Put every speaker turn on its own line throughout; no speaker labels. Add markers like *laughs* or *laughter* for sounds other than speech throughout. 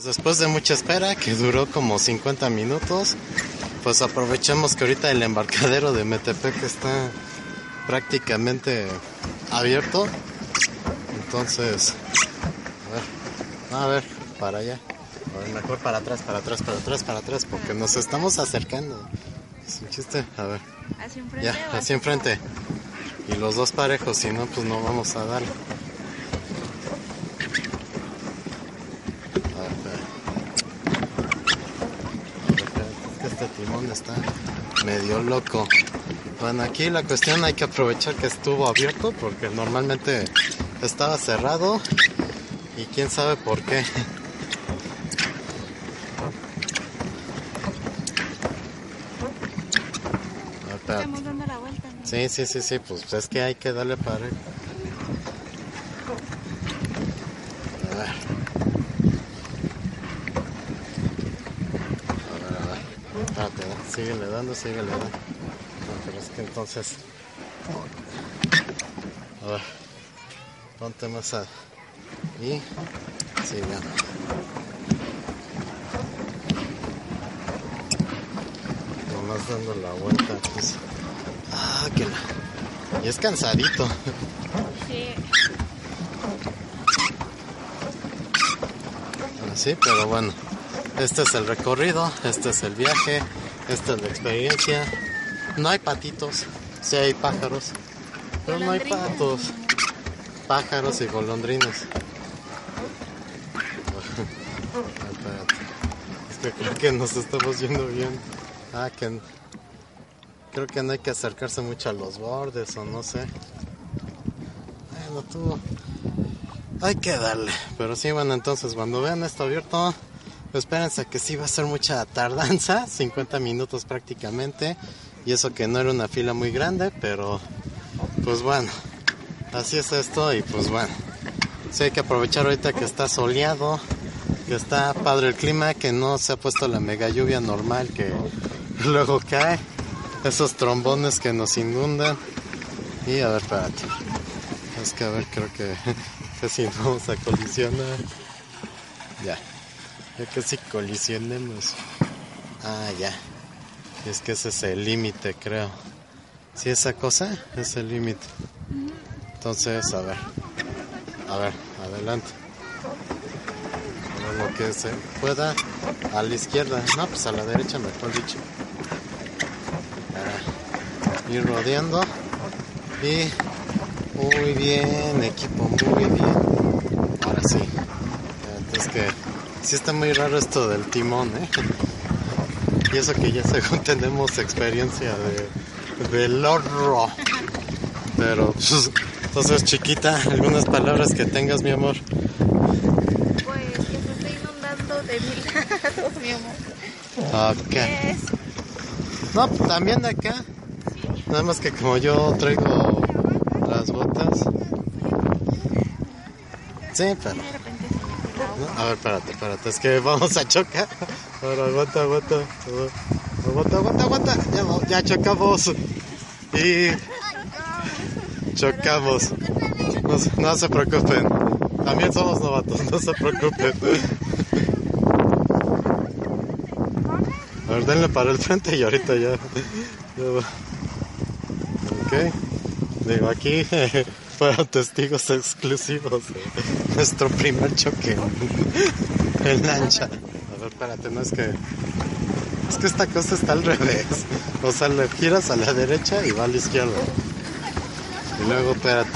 Pues después de mucha espera, que duró como 50 minutos, pues aprovechamos que ahorita el embarcadero de Metepec está prácticamente abierto. Entonces, a ver, a ver, para allá. A ver, mejor para atrás, para atrás, para atrás, para atrás, porque nos estamos acercando. Es un chiste, a ver.
¿Así enfrente?
Ya, enfrente. Y los dos parejos, si no, pues no vamos a darle. A ver, espera. A ver, espera, es que este timón está medio loco. Bueno, aquí la cuestión hay que aprovechar que estuvo abierto porque normalmente estaba cerrado y quién sabe por qué.
Estamos dando la vuelta. ¿no?
Sí, sí, sí, sí, pues es que hay que darle para. A ver. A ver, a ver. Espérate, ¿no? síguele dando, síguele dando. No, pero es que entonces. A ver. Ponte más a. Y. Ya. Nomás dando la vuelta. Pues. Ah, que la... Y es cansadito.
Sí.
Sí, pero bueno. Este es el recorrido, este es el viaje, esta es la experiencia. No hay patitos, sí hay pájaros, pero no hay patos. Pájaros y golondrinas. Espérate. Es que creo que nos estamos yendo bien. Ah, que creo que no hay que acercarse mucho a los bordes o no sé. Bueno, tú hay que darle. Pero sí, bueno, entonces cuando vean esto abierto, espérense que sí va a ser mucha tardanza, *laughs* 50 minutos prácticamente. Y eso que no era una fila muy grande, pero pues bueno, así es esto y pues bueno. Sí hay que aprovechar ahorita que está soleado, que está padre el clima, que no se ha puesto la mega lluvia normal que *laughs* luego cae. Esos trombones que nos inundan. Y a ver, espérate. Es que a ver, creo que *laughs* casi no vamos a colisionar. Ya. Ya casi colisionemos. Ah, ya. Es que ese es el límite, creo. Si esa cosa es el límite. Entonces, a ver. A ver, adelante. Lo que se pueda. A la izquierda. No, pues a la derecha, mejor dicho. Ah, ir rodeando. Y muy bien, equipo, muy bien. Ahora sí. Entonces que sí está muy raro esto del timón, ¿eh? Y eso que ya *laughs* según tenemos experiencia de, de lorro. Pero, pues, entonces chiquita, algunas palabras que tengas, mi amor.
Pues que se está inundando de mi *laughs* lado, mi amor.
Ok.
¿Qué es?
No, también de acá. Nada más que como yo traigo las botas. Sí, pero... A ver, espérate, espérate, es que vamos a chocar. Ahora, aguanta, aguanta. Aguanta, aguanta, aguanta. Ya, ya chocamos. Y chocamos. No, se- preocupen. También somos novatos, no se preocupen. A ver, denle para el frente y ahorita ya. ya. Ok. Digo, aquí fueron testigos exclusivos de nuestro primer choque en lancha. A ver, espérate, no es que. Es que esta cosa está al revés. O sea, le giras a la derecha y va a la izquierda. Y luego, espérate.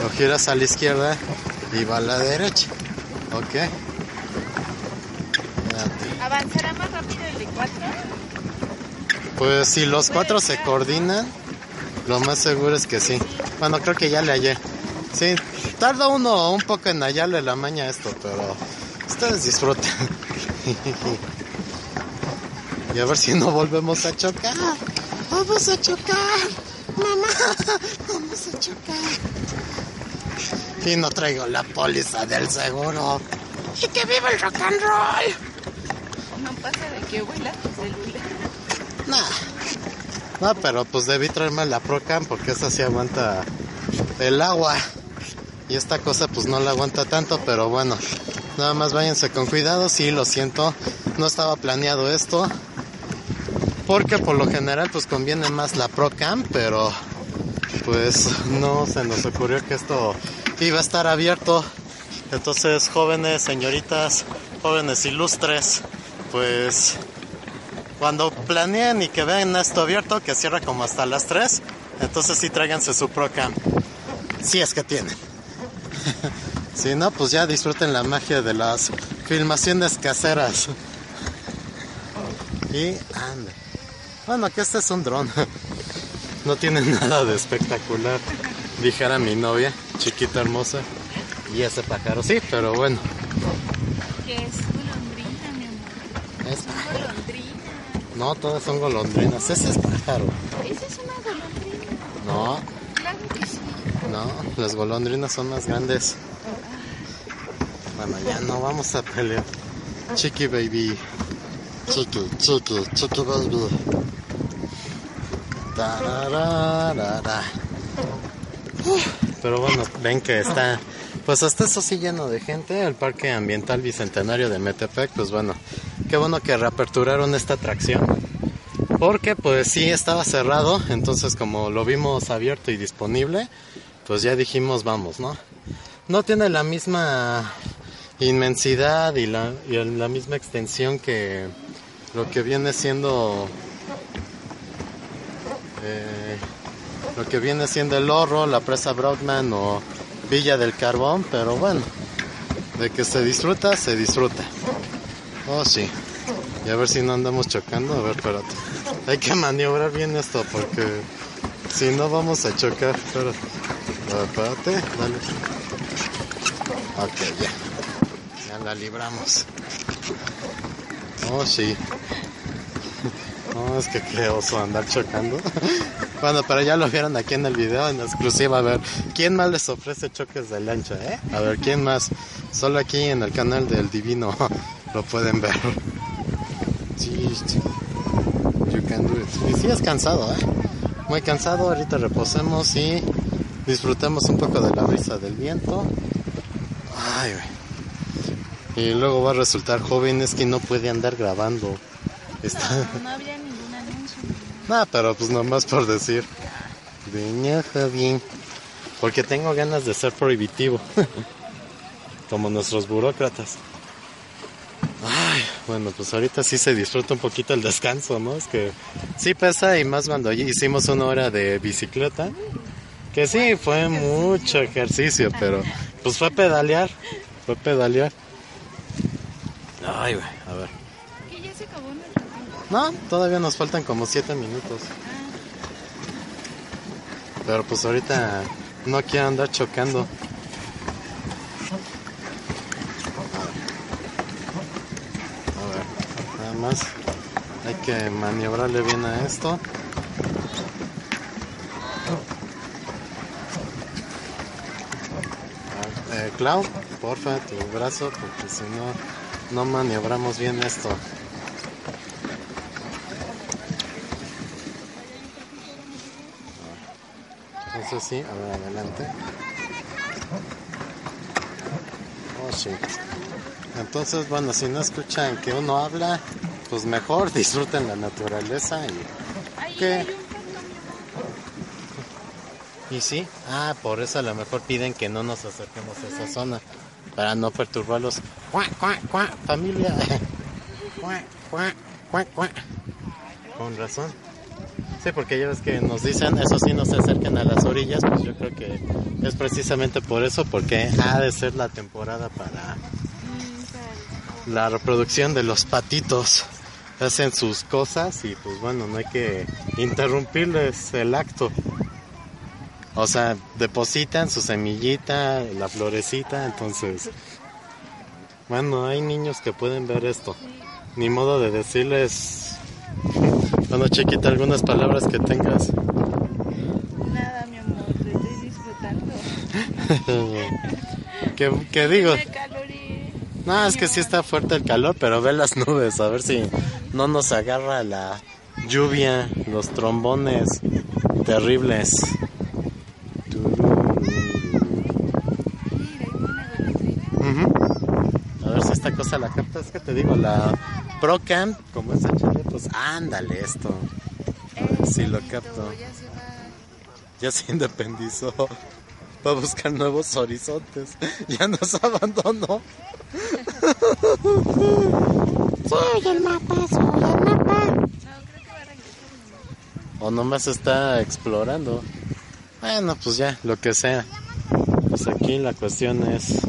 Lo giras a la izquierda y va a la derecha. ¿Ok? Espérate.
¿Avanzará más rápido el de cuatro?
Pues si los cuatro se coordinan, lo más seguro es que sí. Bueno, creo que ya le hallé. Sí, tarda uno un poco en hallarle la maña a esto, pero Ustedes disfruten. *laughs* y a ver si no volvemos a chocar. Vamos a chocar. Mamá, *laughs* vamos a chocar. Y no traigo la póliza del seguro. Y que viva el rock and roll.
No pasa de que vuela tu celular.
Nah. No, pero pues debí traerme la Procam porque esa sí aguanta el agua. Y esta cosa pues no la aguanta tanto, pero bueno. Nada más váyanse con cuidado, sí, lo siento. No estaba planeado esto. Porque por lo general pues conviene más la Procam, pero pues no se nos ocurrió que esto iba a estar abierto. Entonces, jóvenes, señoritas, jóvenes ilustres, pues cuando planeen y que vean esto abierto, que cierra como hasta las 3, entonces sí tráiganse su Procam. Si es que tienen. *laughs* si no, pues ya disfruten la magia de las filmaciones caseras. Y ande. Bueno, que este es un dron. *laughs* No tiene nada de espectacular. Dijera mi novia, chiquita hermosa. Y ese pájaro, sí, pero bueno.
Que es golondrina, mi amor.
Es
Es golondrina.
No, todas son golondrinas. Ese es pájaro.
Esa es una golondrina.
No,
Claro que sí.
no, las golondrinas son más grandes. Bueno, ya no vamos a pelear. Chiqui baby. Chiqui, chiqui, chiqui baby. Tarararara. Uf, Pero bueno, ven que está, pues hasta eso sí lleno de gente, el Parque Ambiental Bicentenario de Metepec, pues bueno, qué bueno que reaperturaron esta atracción. Porque pues sí estaba cerrado, entonces como lo vimos abierto y disponible, pues ya dijimos vamos, ¿no? No tiene la misma inmensidad y la, misma extensión que lo que viene siendo eh, lo que viene siendo el Oro, la presa Brockman o Villa del Carbón, pero bueno, de que se disfruta, se disfruta. Oh sí. Y a ver si no andamos chocando, a ver, espérate. Hay que maniobrar bien esto porque si no vamos a chocar. Espérate, A ver, espérate, dale. Ok, ya. Ya la libramos. Oh sí. No, es que qué oso andar chocando. Bueno, pero ya lo vieron aquí en el video en exclusiva. A ver, ¿quién más les ofrece choques de lancha, eh? A ver, ¿quién más? Solo aquí en el canal del Divino *laughs* lo pueden ver. Sí. You can do it. Y sí es cansado, eh. Muy cansado. Ahorita reposemos y disfrutemos un poco de la brisa del viento. Ay, güey. Y luego va a resultar joven, es que no puede andar grabando. Está...
No, *laughs* no había ningún anuncio.
Nah, pero pues nomás por decir. Porque tengo ganas de ser prohibitivo. *laughs* Como nuestros burócratas. Ay, bueno, pues ahorita sí se disfruta un poquito el descanso, ¿no? Es que sí pesa y más cuando hicimos una hora de bicicleta. Que sí, fue mucho ejercicio, pero pues fue pedalear. Fue pedalear. Ay, güey, a ver.
Ya se acabó nuestro.
No, todavía nos faltan como 7 minutos. Pero pues ahorita no quiero andar chocando. A ver, nada más hay que maniobrarle bien a esto. Eh, Clau, porfa, tu brazo, porque si no, no maniobramos bien esto. Eso sí, a ver, adelante. Oh, sí. Entonces, bueno, si no escuchan que uno habla, pues mejor disfruten la naturaleza y...
Cartón.
¿Y sí? Ah, por eso a lo mejor piden que no nos acerquemos a esa zona, para no perturbarlos. ¡Cuá, cuá, cuá! ¡Familia! *laughs* ¡Cuá, cuá, cuá, cuá! Con razón. Sí, porque ya ves que nos dicen, eso sí, no se acerquen a las orillas, pues yo creo que es precisamente por eso, porque ha de ser la temporada para
Mm, para-
la reproducción de los patitos. Hacen sus cosas y pues bueno, no hay que interrumpirles el acto. O sea, depositan su semillita, la florecita, entonces Bueno, hay niños que pueden ver esto. Ni modo de decirles, bueno, chiquita, algunas palabras que tengas.
Nada, mi amor, lo estoy disfrutando. *laughs*
¿Qué, qué digo? No, es que sí está fuerte el calor, pero ve las nubes, a ver si no nos agarra la lluvia, los trombones terribles. A ver si esta cosa la capta, es que te digo, la Procam, como es HD, pues ándale esto.
Eh,
Sí, lo
bonito,
capto.
Ya se
independizó. Va a buscar nuevos horizontes. *laughs* Ya nos abandonó. *laughs* Soy el mapa, soy el mapa. O nomás está explorando. Bueno, pues ya, lo que sea. Pues aquí la cuestión es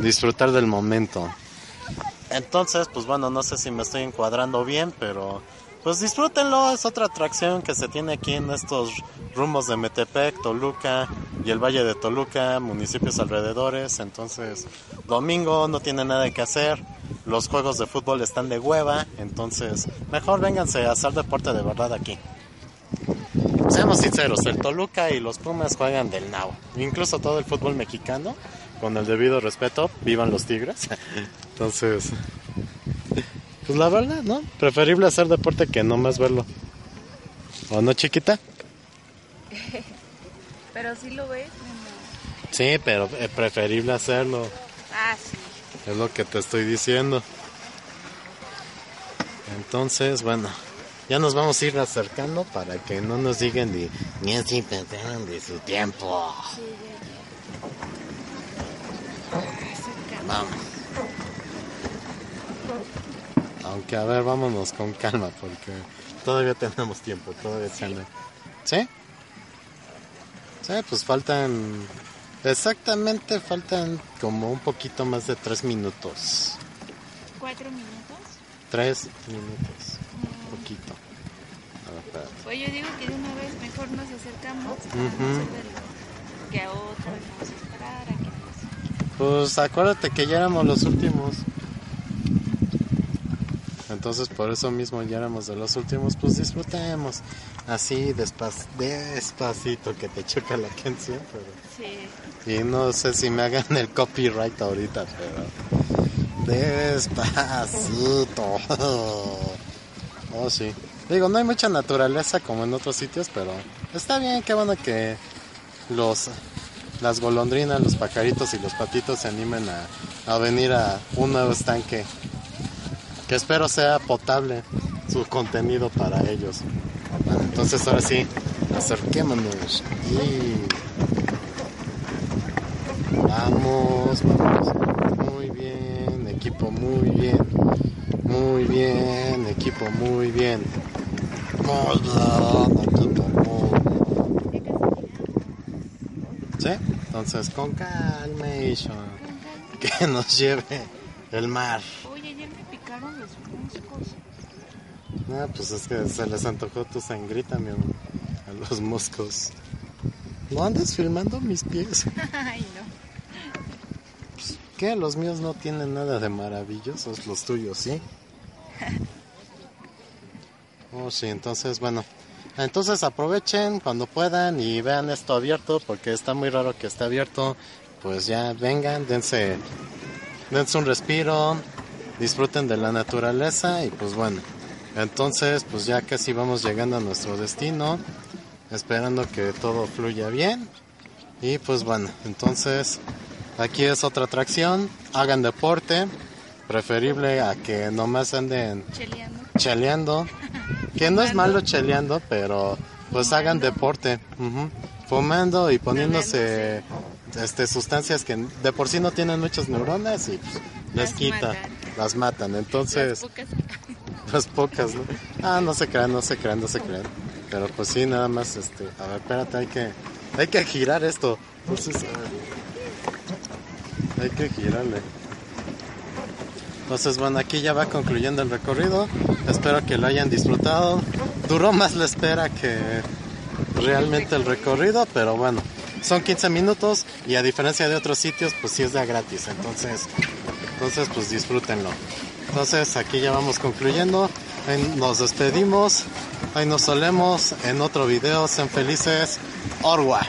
disfrutar del momento. Entonces, pues bueno, no sé si me estoy encuadrando bien, pero pues disfrútenlo. Es otra atracción que se tiene aquí en estos rumbos de Metepec, Toluca y el Valle de Toluca, municipios alrededores. Entonces, domingo no tiene nada que hacer. Los juegos de fútbol están de hueva. Entonces, mejor vénganse a hacer deporte de verdad aquí. Seamos sinceros, el Toluca y los Pumas juegan del nabo. Incluso todo el fútbol mexicano, con el debido respeto, vivan los Tigres. *laughs* Entonces, pues la verdad, ¿no? Preferible hacer deporte que no más verlo. ¿O no, chiquita? *laughs*
Pero sí lo ves.
Sí, pero es preferible hacerlo.
Ah, sí.
Es lo que te estoy diciendo. Entonces, bueno, ya nos vamos a ir acercando para que no nos digan de ni así pensaron de su tiempo.
Sí, ya, ya. Acerca.
Vamos. Aunque a ver, vámonos con calma porque todavía tenemos tiempo, todavía tiene. ¿Sí? Sí, pues faltan exactamente faltan como un poquito más de tres minutos.
¿Cuatro minutos?
Tres minutos, poquito. A ver, espérate.
Pues yo digo que de una vez mejor nos acercamos a
Ujú.
no saberlo. Que a otra vez vamos a esperar a que nos...
Pues acuérdate que ya éramos los últimos. Entonces por eso mismo ya éramos de los últimos, pues disfrutemos. Así despas despacito que te choca la canción, pero...
Sí.
Y no sé si me hagan el copyright ahorita, pero... Despacito. *laughs* Oh, sí. Digo, no hay mucha naturaleza como en otros sitios, pero está bien, qué bueno que los las golondrinas, los pajaritos y los patitos se animen a, a venir a un nuevo estanque. Que espero sea potable su contenido para ellos. Entonces ahora sí, acerquémonos. Y vamos, vamos. Muy bien, equipo, muy bien. Muy bien, equipo, muy bien. ¿Sí? Entonces, con calmation. Que nos lleve el mar.
Oye, ayer me picaron los moscos.
Ah, pues es que se les antojó tu sangrita, mi amor. A los moscos. ¿No andas filmando mis pies? *laughs*
Ay, no.
¿Qué? Los míos no tienen nada de maravillosos, los tuyos, ¿sí? *laughs* Oh, sí, entonces, bueno. Entonces aprovechen cuando puedan y vean esto abierto, porque está muy raro que esté abierto. Pues ya vengan, dense, dense un respiro, disfruten de la naturaleza y pues bueno. Entonces, pues ya casi vamos llegando a nuestro destino, esperando que todo fluya bien. Y pues bueno, entonces aquí es otra atracción, hagan deporte, preferible a que nomás anden
Cheleando.
cheleando, que no es malo cheleando, pero pues hagan deporte, fumando y poniéndose este sustancias que de por sí no tienen muchas neuronas y pues, les
Las
quita,
matan.
las matan, entonces. Las pocas, ¿no? Ah, no se crean, no se crean, no se crean. Pero pues sí, nada más, este, a ver, espérate, hay que, hay que girar esto. Entonces, a ver. hay que girarle. Entonces, bueno, aquí ya va concluyendo el recorrido. Espero que lo hayan disfrutado. Duró más la espera que realmente el recorrido, pero bueno, son 15 minutos y a diferencia de otros sitios, pues sí es de gratis. Entonces, Entonces, pues disfrútenlo. Entonces, aquí ya vamos concluyendo. Nos despedimos. Ahí nos solemos en otro video. Sean felices. Orwa.